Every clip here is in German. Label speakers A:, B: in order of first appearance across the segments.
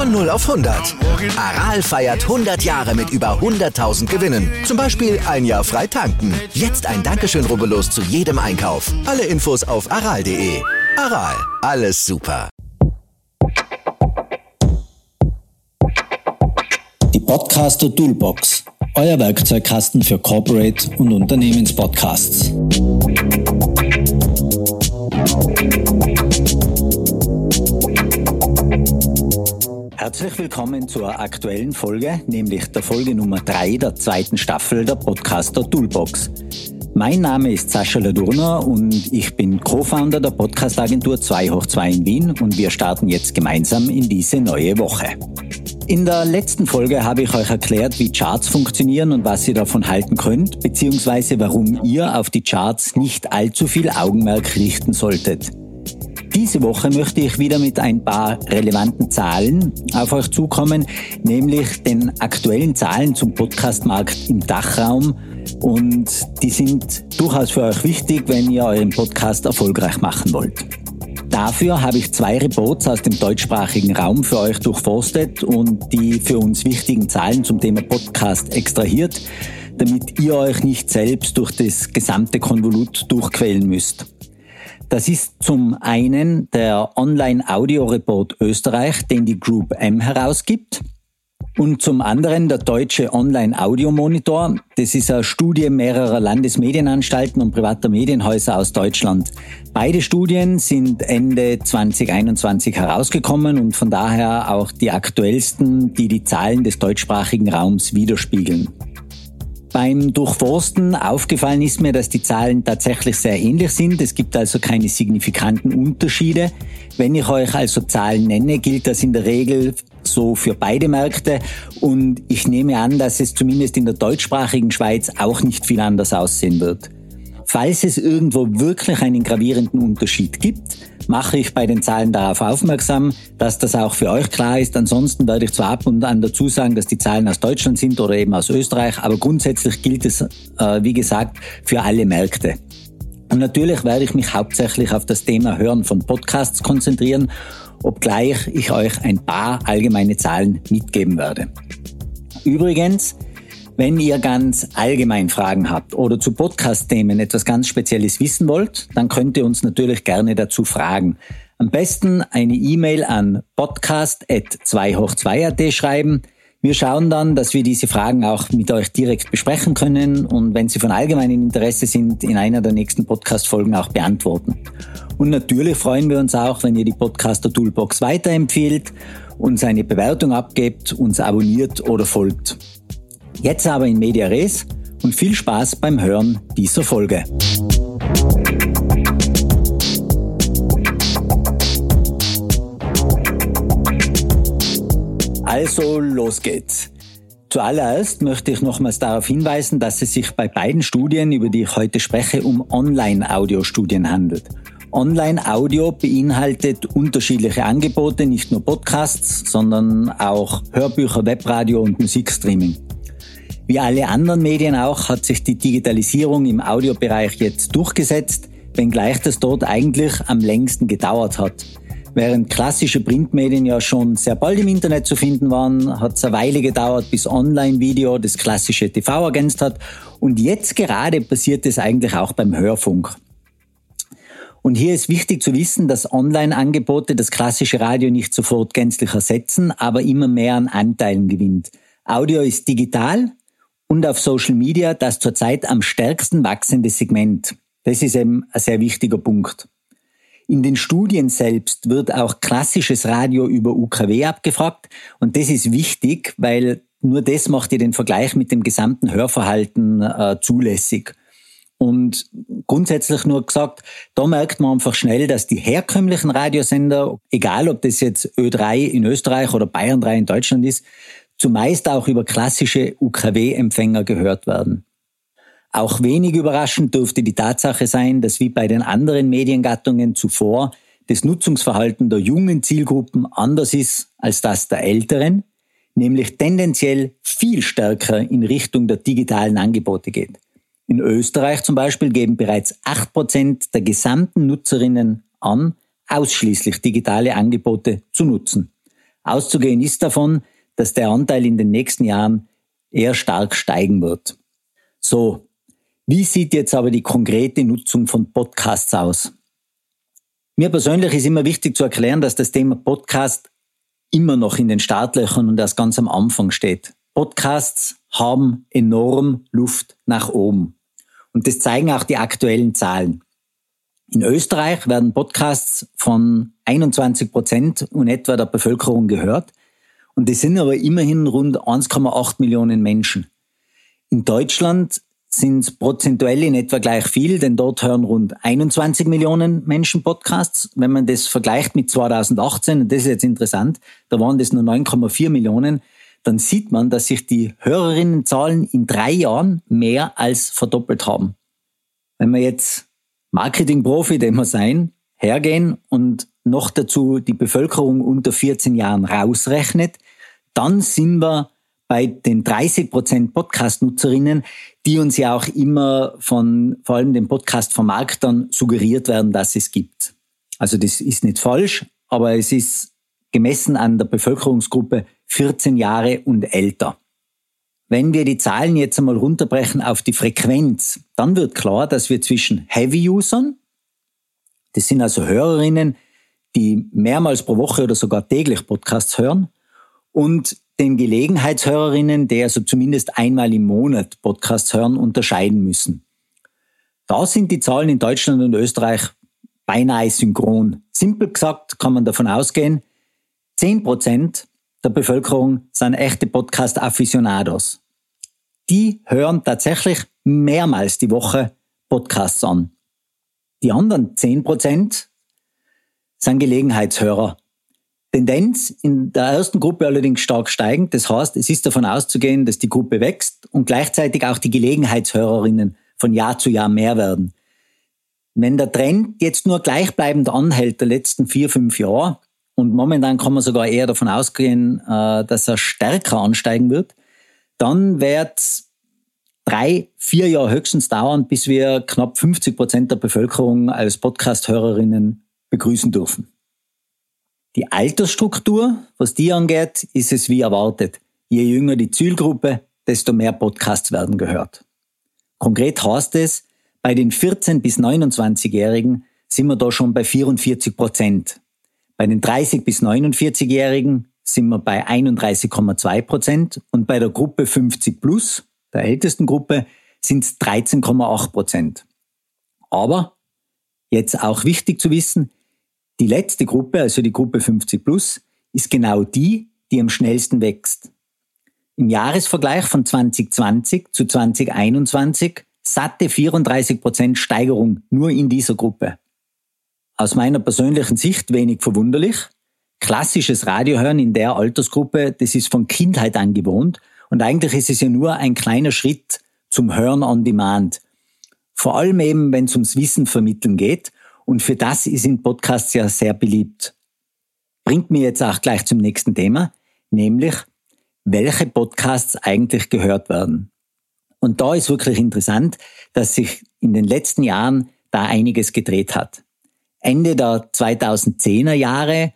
A: Von 0 auf 100. Aral feiert 100 Jahre mit über 100.000 Gewinnen. Zum Beispiel ein Jahr frei tanken. Jetzt ein Dankeschön, rubbellos zu jedem Einkauf. Alle Infos auf aral.de. Aral, alles super.
B: Die Podcaster Toolbox. Euer Werkzeugkasten für Corporate und Unternehmenspodcasts. Herzlich willkommen zur aktuellen Folge, nämlich der Folge Nummer 3 der zweiten Staffel der Podcaster Toolbox. Mein Name ist Sascha Ladurner und ich bin Co-Founder der Podcast-Agentur 2 hoch 2 in Wien und wir starten jetzt gemeinsam in diese neue Woche. In der letzten Folge habe ich euch erklärt, wie Charts funktionieren und was ihr davon halten könnt, beziehungsweise warum ihr auf die Charts nicht allzu viel Augenmerk richten solltet. Diese Woche möchte ich wieder mit ein paar relevanten Zahlen auf euch zukommen, nämlich den aktuellen Zahlen zum Podcastmarkt im Dachraum. Und die sind durchaus für euch wichtig, wenn ihr euren Podcast erfolgreich machen wollt. Dafür habe ich zwei Reports aus dem deutschsprachigen Raum für euch durchforstet und die für uns wichtigen Zahlen zum Thema Podcast extrahiert, damit ihr euch nicht selbst durch das gesamte Konvolut durchquälen müsst. Das ist zum einen der Online-Audio-Report Österreich, den die Group M herausgibt. Und zum anderen der deutsche Online-Audio-Monitor. Das ist eine Studie mehrerer Landesmedienanstalten und privater Medienhäuser aus Deutschland. Beide Studien sind Ende 2021 herausgekommen und von daher auch die aktuellsten, die die Zahlen des deutschsprachigen Raums widerspiegeln. Beim Durchforsten aufgefallen ist mir, dass die Zahlen tatsächlich sehr ähnlich sind. Es gibt also keine signifikanten Unterschiede. Wenn ich euch also Zahlen nenne, gilt das in der Regel so für beide Märkte und ich nehme an, dass es zumindest in der deutschsprachigen Schweiz auch nicht viel anders aussehen wird. Falls es irgendwo wirklich einen gravierenden Unterschied gibt, mache ich bei den Zahlen darauf aufmerksam, dass das auch für euch klar ist. Ansonsten werde ich zwar ab und an dazu sagen, dass die Zahlen aus Deutschland sind oder eben aus Österreich, aber grundsätzlich gilt es, äh, wie gesagt, für alle Märkte. Und natürlich werde ich mich hauptsächlich auf das Thema Hören von Podcasts konzentrieren, obgleich ich euch ein paar allgemeine Zahlen mitgeben werde. Übrigens, wenn ihr ganz allgemein Fragen habt oder zu Podcast-Themen etwas ganz Spezielles wissen wollt, dann könnt ihr uns natürlich gerne dazu fragen. Am besten eine E-Mail an podcast.2hoch2.at schreiben. Wir schauen dann, dass wir diese Fragen auch mit euch direkt besprechen können und wenn sie von allgemeinem Interesse sind, in einer der nächsten Podcast-Folgen auch beantworten. Und natürlich freuen wir uns auch, wenn ihr die Podcaster Toolbox weiterempfiehlt, uns eine Bewertung abgebt, uns abonniert oder folgt. Jetzt aber in Media Res und viel Spaß beim Hören dieser Folge. Also los geht's. Zuallererst möchte ich nochmals darauf hinweisen, dass es sich bei beiden Studien, über die ich heute spreche, um Online-Audio-Studien handelt. Online-Audio beinhaltet unterschiedliche Angebote, nicht nur Podcasts, sondern auch Hörbücher, Webradio und Musikstreaming. Wie alle anderen Medien auch hat sich die Digitalisierung im Audiobereich jetzt durchgesetzt, wenngleich das dort eigentlich am längsten gedauert hat. Während klassische Printmedien ja schon sehr bald im Internet zu finden waren, hat es eine Weile gedauert, bis Online-Video das klassische TV ergänzt hat. Und jetzt gerade passiert es eigentlich auch beim Hörfunk. Und hier ist wichtig zu wissen, dass Online-Angebote das klassische Radio nicht sofort gänzlich ersetzen, aber immer mehr an Anteilen gewinnt. Audio ist digital, und auf Social Media das zurzeit am stärksten wachsende Segment. Das ist eben ein sehr wichtiger Punkt. In den Studien selbst wird auch klassisches Radio über UKW abgefragt und das ist wichtig, weil nur das macht ihr den Vergleich mit dem gesamten Hörverhalten äh, zulässig. Und grundsätzlich nur gesagt, da merkt man einfach schnell, dass die herkömmlichen Radiosender, egal ob das jetzt Ö3 in Österreich oder Bayern 3 in Deutschland ist, zumeist auch über klassische UKW-Empfänger gehört werden. Auch wenig überraschend dürfte die Tatsache sein, dass wie bei den anderen Mediengattungen zuvor das Nutzungsverhalten der jungen Zielgruppen anders ist als das der älteren, nämlich tendenziell viel stärker in Richtung der digitalen Angebote geht. In Österreich zum Beispiel geben bereits acht Prozent der gesamten Nutzerinnen an, ausschließlich digitale Angebote zu nutzen. Auszugehen ist davon, dass der Anteil in den nächsten Jahren eher stark steigen wird. So, wie sieht jetzt aber die konkrete Nutzung von Podcasts aus? Mir persönlich ist immer wichtig zu erklären, dass das Thema Podcast immer noch in den Startlöchern und erst ganz am Anfang steht. Podcasts haben enorm Luft nach oben. Und das zeigen auch die aktuellen Zahlen. In Österreich werden Podcasts von 21 Prozent und etwa der Bevölkerung gehört. Und das sind aber immerhin rund 1,8 Millionen Menschen. In Deutschland sind es prozentuell in etwa gleich viel, denn dort hören rund 21 Millionen Menschen Podcasts. Wenn man das vergleicht mit 2018, und das ist jetzt interessant, da waren das nur 9,4 Millionen, dann sieht man, dass sich die Hörerinnenzahlen in drei Jahren mehr als verdoppelt haben. Wenn wir jetzt Marketingprofi, den wir sein, hergehen und noch dazu die Bevölkerung unter 14 Jahren rausrechnet, dann sind wir bei den 30 Prozent Podcast-Nutzerinnen, die uns ja auch immer von vor allem den Podcast-Vermarktern suggeriert werden, dass es gibt. Also das ist nicht falsch, aber es ist gemessen an der Bevölkerungsgruppe 14 Jahre und älter. Wenn wir die Zahlen jetzt einmal runterbrechen auf die Frequenz, dann wird klar, dass wir zwischen Heavy-Usern, das sind also Hörerinnen, die mehrmals pro Woche oder sogar täglich Podcasts hören, und den Gelegenheitshörerinnen, die also zumindest einmal im Monat Podcasts hören, unterscheiden müssen. Da sind die Zahlen in Deutschland und Österreich beinahe synchron. Simpel gesagt kann man davon ausgehen, 10% der Bevölkerung sind echte Podcast-Afficionados. Die hören tatsächlich mehrmals die Woche Podcasts an. Die anderen 10% sind Gelegenheitshörer, Tendenz in der ersten Gruppe allerdings stark steigend. Das heißt, es ist davon auszugehen, dass die Gruppe wächst und gleichzeitig auch die Gelegenheitshörerinnen von Jahr zu Jahr mehr werden. Wenn der Trend jetzt nur gleichbleibend anhält der letzten vier, fünf Jahre, und momentan kann man sogar eher davon ausgehen, äh, dass er stärker ansteigen wird, dann wird drei, vier Jahre höchstens dauern, bis wir knapp 50 Prozent der Bevölkerung als Podcast-Hörerinnen begrüßen dürfen. Die Altersstruktur, was die angeht, ist es wie erwartet. Je jünger die Zielgruppe, desto mehr Podcasts werden gehört. Konkret heißt es, bei den 14 bis 29-Jährigen sind wir da schon bei 44 Prozent. Bei den 30 bis 49-Jährigen sind wir bei 31,2 Prozent und bei der Gruppe 50 plus, der ältesten Gruppe, sind es 13,8 Prozent. Aber, jetzt auch wichtig zu wissen, die letzte Gruppe, also die Gruppe 50 plus, ist genau die, die am schnellsten wächst. Im Jahresvergleich von 2020 zu 2021 satte 34 Prozent Steigerung nur in dieser Gruppe. Aus meiner persönlichen Sicht wenig verwunderlich. Klassisches Radiohören in der Altersgruppe, das ist von Kindheit an gewohnt und eigentlich ist es ja nur ein kleiner Schritt zum Hören on Demand. Vor allem eben, wenn es ums Wissen vermitteln geht und für das in Podcasts ja sehr beliebt. Bringt mir jetzt auch gleich zum nächsten Thema, nämlich welche Podcasts eigentlich gehört werden. Und da ist wirklich interessant, dass sich in den letzten Jahren da einiges gedreht hat. Ende der 2010er Jahre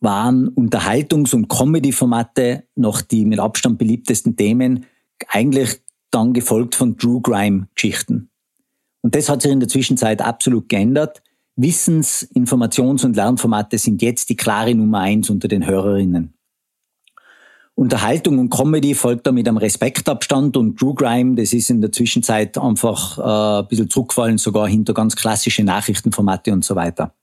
B: waren Unterhaltungs- und Comedy-Formate noch die mit Abstand beliebtesten Themen, eigentlich dann gefolgt von True Crime-Geschichten. Und das hat sich in der Zwischenzeit absolut geändert. Wissens-, Informations- und Lernformate sind jetzt die klare Nummer eins unter den Hörerinnen. Unterhaltung und Comedy folgt da mit einem Respektabstand und True Crime, das ist in der Zwischenzeit einfach äh, ein bisschen zurückgefallen, sogar hinter ganz klassische Nachrichtenformate und so weiter.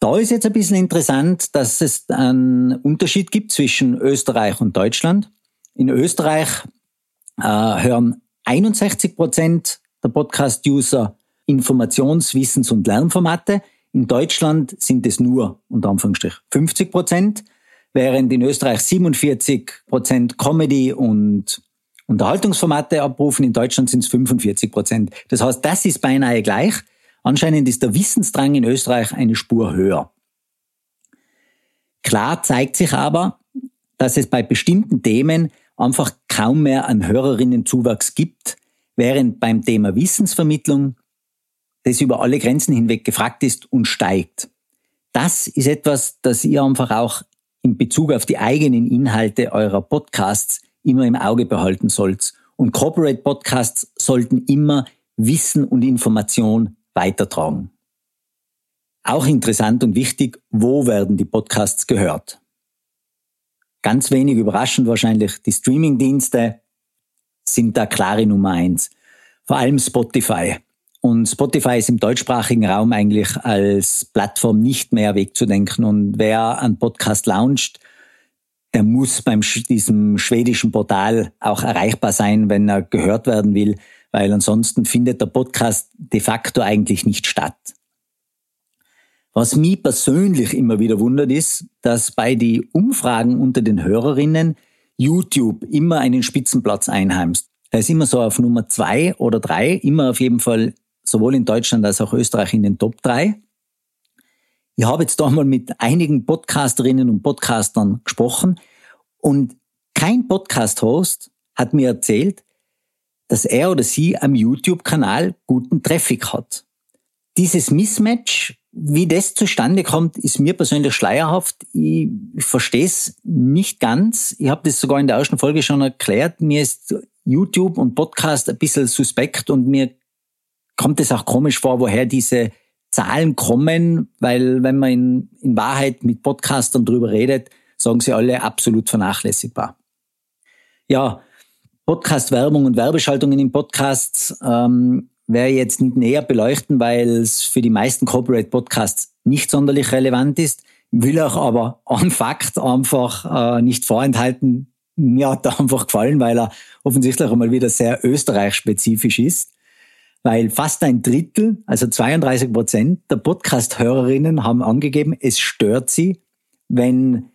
B: Da ist jetzt ein bisschen interessant, dass es einen Unterschied gibt zwischen Österreich und Deutschland. In Österreich äh, hören 61 Prozent der Podcast-User Informations-, Wissens- und Lernformate. In Deutschland sind es nur, unter Anführungsstrich, 50 Prozent. während in Österreich 47 Prozent Comedy und Unterhaltungsformate abrufen, in Deutschland sind es 45 Prozent. Das heißt, das ist beinahe gleich. Anscheinend ist der Wissensdrang in Österreich eine Spur höher. Klar zeigt sich aber, dass es bei bestimmten Themen einfach kaum mehr einen Hörerinnenzuwachs gibt, während beim Thema Wissensvermittlung das über alle Grenzen hinweg gefragt ist und steigt. Das ist etwas, das ihr einfach auch in Bezug auf die eigenen Inhalte eurer Podcasts immer im Auge behalten sollt. Und Corporate Podcasts sollten immer Wissen und Information weitertragen. Auch interessant und wichtig, wo werden die Podcasts gehört? Ganz wenig überraschend wahrscheinlich, die Streamingdienste sind da klare Nummer eins. Vor allem Spotify. Und Spotify ist im deutschsprachigen Raum eigentlich als Plattform nicht mehr wegzudenken. Und wer einen Podcast launcht, der muss beim diesem schwedischen Portal auch erreichbar sein, wenn er gehört werden will, weil ansonsten findet der Podcast de facto eigentlich nicht statt. Was mich persönlich immer wieder wundert ist, dass bei den Umfragen unter den Hörerinnen YouTube immer einen Spitzenplatz einheimst. Er ist immer so auf Nummer zwei oder drei, immer auf jeden Fall sowohl in Deutschland als auch Österreich in den Top 3. Ich habe jetzt da mal mit einigen Podcasterinnen und Podcastern gesprochen und kein Podcast-Host hat mir erzählt, dass er oder sie am YouTube-Kanal guten Traffic hat. Dieses Mismatch, wie das zustande kommt, ist mir persönlich schleierhaft. Ich verstehe es nicht ganz. Ich habe das sogar in der ersten Folge schon erklärt. Mir ist YouTube und Podcast ein bisschen suspekt und mir kommt es auch komisch vor, woher diese Zahlen kommen, weil wenn man in, in Wahrheit mit Podcastern drüber redet, sagen sie alle absolut vernachlässigbar. Ja, Podcast-Werbung und Werbeschaltungen in Podcasts ähm, werde ich jetzt nicht näher beleuchten, weil es für die meisten Corporate Podcasts nicht sonderlich relevant ist. Will auch aber an Fakt einfach äh, nicht vorenthalten. Mir hat er einfach gefallen, weil er offensichtlich einmal wieder sehr österreich-spezifisch ist weil fast ein Drittel, also 32 Prozent der Podcast-Hörerinnen haben angegeben, es stört sie, wenn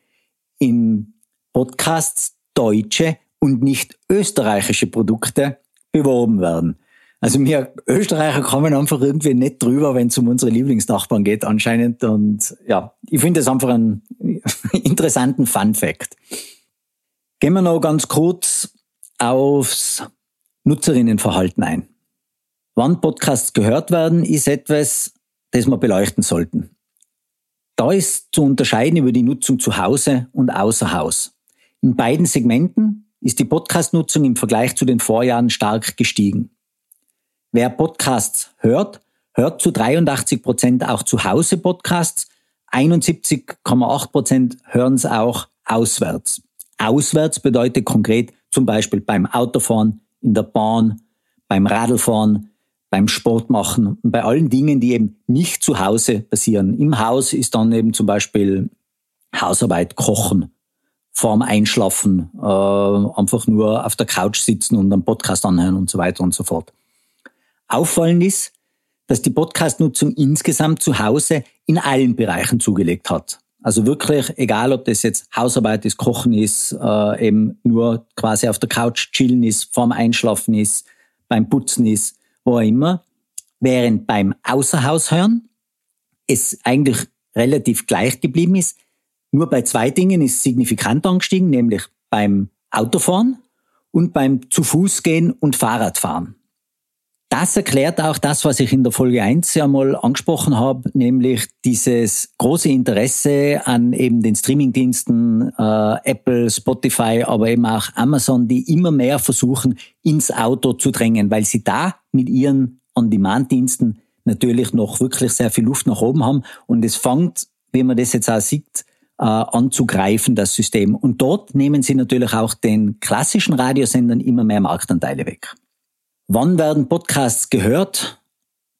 B: in Podcasts deutsche und nicht österreichische Produkte beworben werden. Also wir Österreicher kommen einfach irgendwie nicht drüber, wenn es um unsere Lieblingsnachbarn geht anscheinend. Und ja, ich finde das einfach einen interessanten Fun Fact. Gehen wir noch ganz kurz aufs Nutzerinnenverhalten ein. Wann Podcasts gehört werden, ist etwas, das wir beleuchten sollten. Da ist zu unterscheiden über die Nutzung zu Hause und außer Haus. In beiden Segmenten ist die Podcast-Nutzung im Vergleich zu den Vorjahren stark gestiegen. Wer Podcasts hört, hört zu 83 Prozent auch zu Hause Podcasts, 71,8 Prozent hören es auch auswärts. Auswärts bedeutet konkret zum Beispiel beim Autofahren, in der Bahn, beim Radlfahren, beim Sport machen und bei allen Dingen, die eben nicht zu Hause passieren. Im Haus ist dann eben zum Beispiel Hausarbeit, Kochen, vorm Einschlafen, äh, einfach nur auf der Couch sitzen und einen Podcast anhören und so weiter und so fort. Auffallend ist, dass die Podcast-Nutzung insgesamt zu Hause in allen Bereichen zugelegt hat. Also wirklich, egal ob das jetzt Hausarbeit ist, Kochen ist, äh, eben nur quasi auf der Couch chillen ist, vorm Einschlafen ist, beim Putzen ist, wo immer, während beim Außerhaushören es eigentlich relativ gleich geblieben ist. Nur bei zwei Dingen ist signifikant angestiegen, nämlich beim Autofahren und beim zu Fuß gehen und Fahrradfahren. Das erklärt auch das, was ich in der Folge 1 ja mal angesprochen habe, nämlich dieses große Interesse an eben den Streamingdiensten äh, Apple, Spotify, aber eben auch Amazon, die immer mehr versuchen, ins Auto zu drängen, weil sie da mit ihren On-Demand-Diensten natürlich noch wirklich sehr viel Luft nach oben haben. Und es fängt, wie man das jetzt auch sieht, äh, anzugreifen, das System. Und dort nehmen sie natürlich auch den klassischen Radiosendern immer mehr Marktanteile weg. Wann werden Podcasts gehört?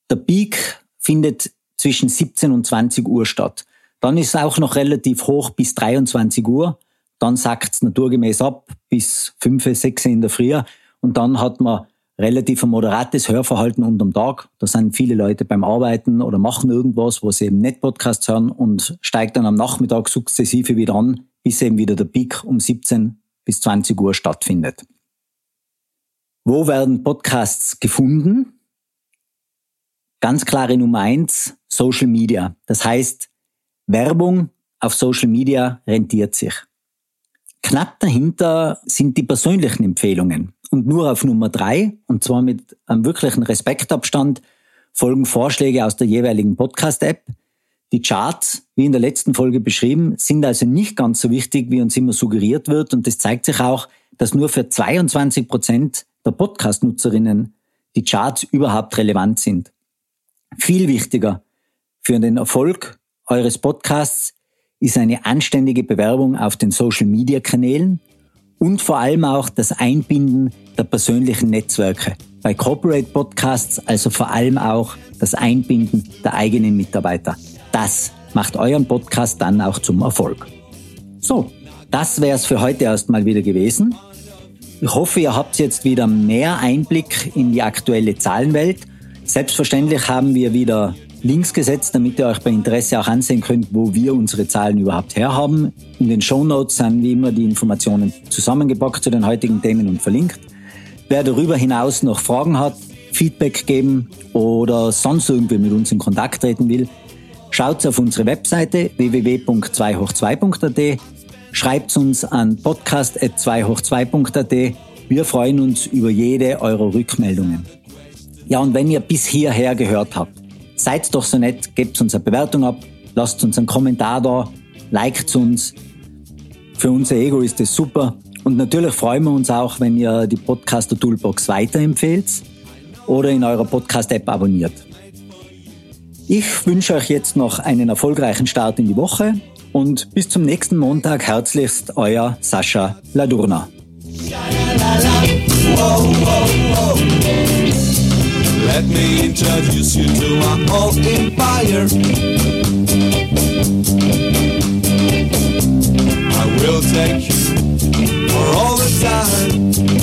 B: Der Peak findet zwischen 17 und 20 Uhr statt. Dann ist es auch noch relativ hoch bis 23 Uhr. Dann sackt es naturgemäß ab bis 5, 6 in der Früh. Und dann hat man relativ ein moderates Hörverhalten unterm Tag. Da sind viele Leute beim Arbeiten oder machen irgendwas, wo sie eben nicht Podcasts hören und steigt dann am Nachmittag sukzessive wieder an, bis eben wieder der Peak um 17 bis 20 Uhr stattfindet. Wo werden Podcasts gefunden? Ganz klare Nummer eins, Social Media. Das heißt, Werbung auf Social Media rentiert sich. Knapp dahinter sind die persönlichen Empfehlungen. Und nur auf Nummer drei, und zwar mit einem wirklichen Respektabstand, folgen Vorschläge aus der jeweiligen Podcast-App. Die Charts, wie in der letzten Folge beschrieben, sind also nicht ganz so wichtig, wie uns immer suggeriert wird. Und das zeigt sich auch, dass nur für 22 Prozent der Podcast-Nutzerinnen die Charts überhaupt relevant sind. Viel wichtiger für den Erfolg eures Podcasts ist eine anständige Bewerbung auf den Social-Media-Kanälen und vor allem auch das Einbinden der persönlichen Netzwerke. Bei Corporate Podcasts also vor allem auch das Einbinden der eigenen Mitarbeiter. Das macht euren Podcast dann auch zum Erfolg. So, das wäre es für heute erstmal wieder gewesen. Ich hoffe, ihr habt jetzt wieder mehr Einblick in die aktuelle Zahlenwelt. Selbstverständlich haben wir wieder Links gesetzt, damit ihr euch bei Interesse auch ansehen könnt, wo wir unsere Zahlen überhaupt herhaben. In den Show Notes sind wie immer die Informationen zusammengepackt zu den heutigen Themen und verlinkt. Wer darüber hinaus noch Fragen hat, Feedback geben oder sonst irgendwie mit uns in Kontakt treten will, schaut auf unsere Webseite www.2hoch2.at, schreibt uns an podcast.2hoch2.at. Wir freuen uns über jede eurer Rückmeldungen. Ja, und wenn ihr bis hierher gehört habt, seid doch so nett, gebt uns eine Bewertung ab, lasst uns einen Kommentar da, liked uns. Für unser Ego ist das super. Und natürlich freuen wir uns auch, wenn ihr die Podcaster Toolbox weiterempfehlt oder in eurer Podcast-App abonniert. Ich wünsche euch jetzt noch einen erfolgreichen Start in die Woche und bis zum nächsten Montag herzlichst euer Sascha Ladurna. Let me introduce you to my whole empire. I will take you for all the time.